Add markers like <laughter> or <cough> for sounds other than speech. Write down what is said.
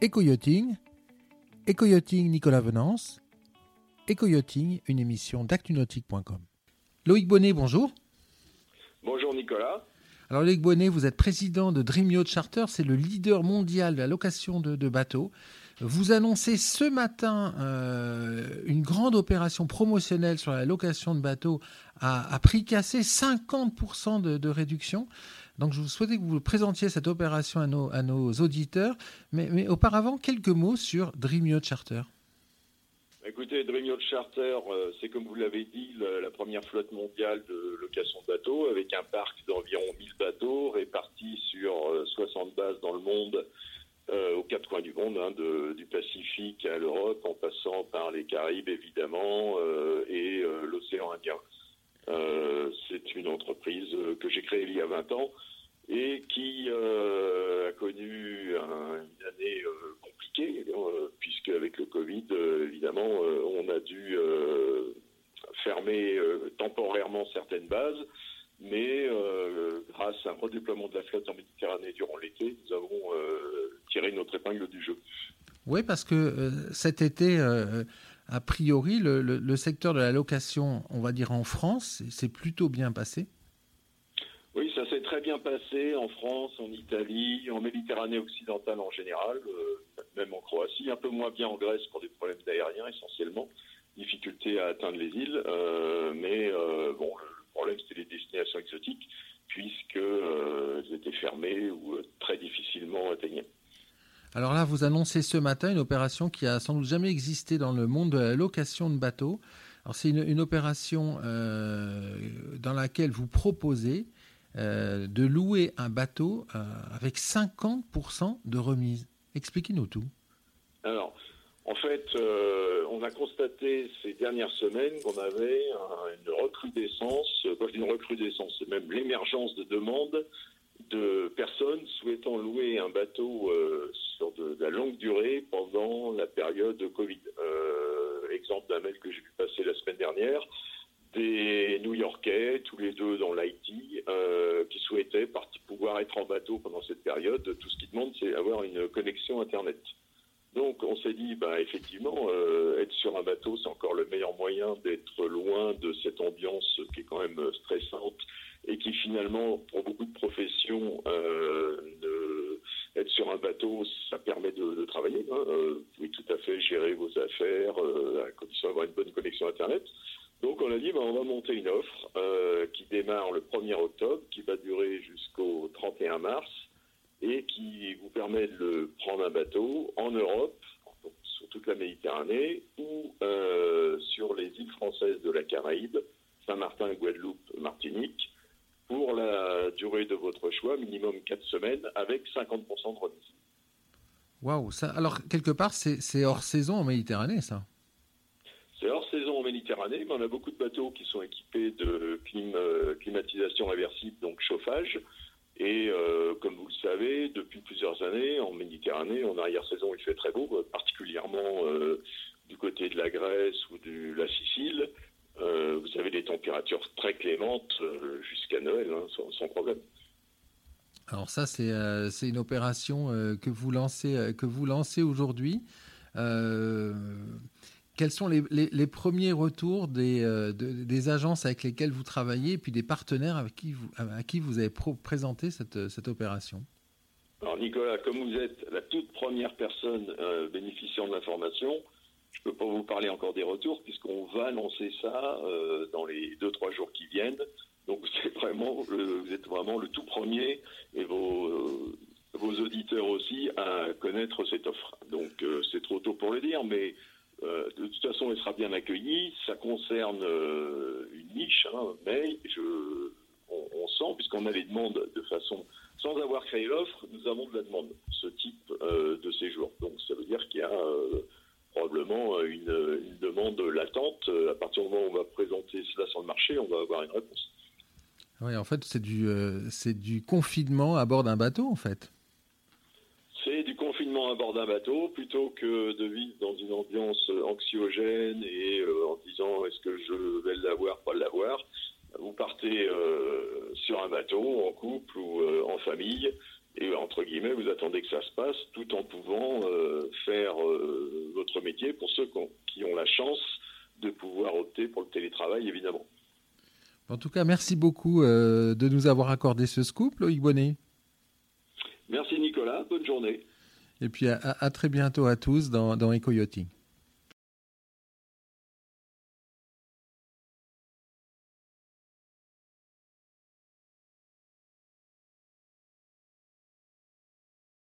Éco-yachting, Éco-yachting Nicolas Venance, Éco-yachting, une émission d'actunautique.com. Loïc Bonnet, bonjour. Bonjour Nicolas. Alors Loïc Bonnet, vous êtes président de Dream Yacht Charter, c'est le leader mondial de la location de, bateaux. Vous annoncez ce matin euh, une grande opération promotionnelle sur la location de bateaux à, prix cassé, 50% de, de, réduction. Donc je vous souhaitais que vous présentiez cette opération à nos, auditeurs. Mais, auparavant, quelques mots sur Dream Yacht Charter. Écoutez, Dream Yacht Charter, euh, c'est comme vous l'avez dit, la, première flotte mondiale de location de bateaux, avec un parc d'environ 1000 bateaux répartis sur 60 euh, bases dans le monde, euh, aux quatre coins du monde, hein, de, du Pacifique à l'Europe, en passant par les Caraïbes évidemment et l'océan Indien. C'est une entreprise que j'ai créée il y a 20 ans et qui euh, a connu une année euh, compliquée, euh, puisque avec le Covid, évidemment, on a dû fermer temporairement certaines bases, mais grâce à un redéploiement de la flotte en Méditerranée durant l'été, nous avons tiré notre épingle du jeu. Oui, parce que cet été, a priori, le, secteur de la location, on va dire en France, s'est plutôt bien passé. Oui, ça s'est très bien passé en France, en Italie, en Méditerranée occidentale en général, euh, même en Croatie, un peu moins bien en Grèce pour des problèmes d'aérien essentiellement, difficulté à atteindre les îles, euh, mais euh, bon, le problème c'était les destinations exotiques puisqu'elles étaient fermées ou très difficilement atteignables. Alors vous annoncez ce matin une opération qui a sans doute jamais existé dans le monde de la location de bateaux. Alors c'est une, opération dans laquelle vous proposez euh, de louer un bateau euh, avec 50% de remise. Expliquez-nous tout. Alors, en fait, euh, on a constaté ces dernières semaines qu'on avait une recrudescence, une recrudescence, c'est même l'émergence de demandes de personnes souhaitant louer un bateau sur de, la longue durée pendant la période de Covid. exemple d'un mail que j'ai vu passer la semaine dernière, des New-Yorkais, tous les deux dans l'IT, euh, qui souhaitaient pouvoir être en bateau pendant cette période. Tout ce qu'ils demandent, c'est avoir une connexion Internet. Donc on s'est dit, bah, effectivement, euh, être sur un bateau, c'est encore le meilleur moyen d'être loin de cette ambiance qui est quand même stressante et qui finalement, pour beaucoup de professions, euh, être sur un bateau, ça permet de, travailler. Hein. vous pouvez tout à fait gérer vos affaires à condition d'avoir une bonne connexion Internet. Donc on a dit, ben, on va monter une offre euh, qui démarre le 1er octobre, qui va durer jusqu'au 31 mars, et qui vous permet de prendre un bateau en Europe, sur toute la Méditerranée, ou euh, sur les îles françaises de la Caraïbe, Saint-Martin, Guadeloupe, Martinique, pour la durée de votre choix, minimum 4 semaines, avec 50% de remise. Waouh, alors quelque part c'est hors saison en Méditerranée ça c'est hors saison en Méditerranée, mais on a beaucoup de bateaux qui sont équipés de euh, climatisation réversible, donc chauffage. Et euh, comme vous le savez, depuis plusieurs années, en Méditerranée, en arrière-saison, il fait très beau, particulièrement euh, du côté de la Grèce ou de la Sicile. vous avez des températures très clémentes jusqu'à Noël, hein, sans, problème. Alors ça, c'est une opération que vous lancez, que vous lancez aujourd'hui. Quels sont les, premiers retours euh, des, agences avec lesquelles vous travaillez et puis des partenaires à qui vous avez présenté cette, opération? Alors Nicolas, comme vous êtes la toute première personne euh, bénéficiant de l'information, je ne peux pas vous parler encore des retours puisqu'on va lancer ça euh, dans les deux trois jours qui viennent. Donc <laughs> vraiment, vous êtes vraiment le tout premier et vos auditeurs aussi à connaître cette offre. Donc c'est trop tôt pour le dire, mais euh, de toute façon, elle sera bien accueillie. Ça concerne euh, une niche, hein, mais je, on, sent, puisqu'on a les demandes de façon, sans avoir créé l'offre, nous avons de la demande, ce type euh, de séjour. Donc ça veut dire qu'il y a probablement une, une, demande latente. À partir du moment où on va présenter cela sur le marché, on va avoir une réponse. Oui, en fait, c'est du, c'est du confinement à bord d'un bateau, en fait c'est du confinement à bord d'un bateau plutôt que de vivre dans une ambiance anxiogène et euh, en disant est-ce que je vais l'avoir, pas l'avoir? Vous partez euh, sur un bateau en couple ou euh, en famille et entre guillemets, vous attendez que ça se passe tout en pouvant faire votre métier pour ceux qui ont la chance de pouvoir opter pour le télétravail, évidemment. En tout cas, merci beaucoup de nous avoir accordé ce scoop, Loïc Bonnet. Merci Nicolas, bonne journée. Et puis à, très bientôt à tous dans, dans.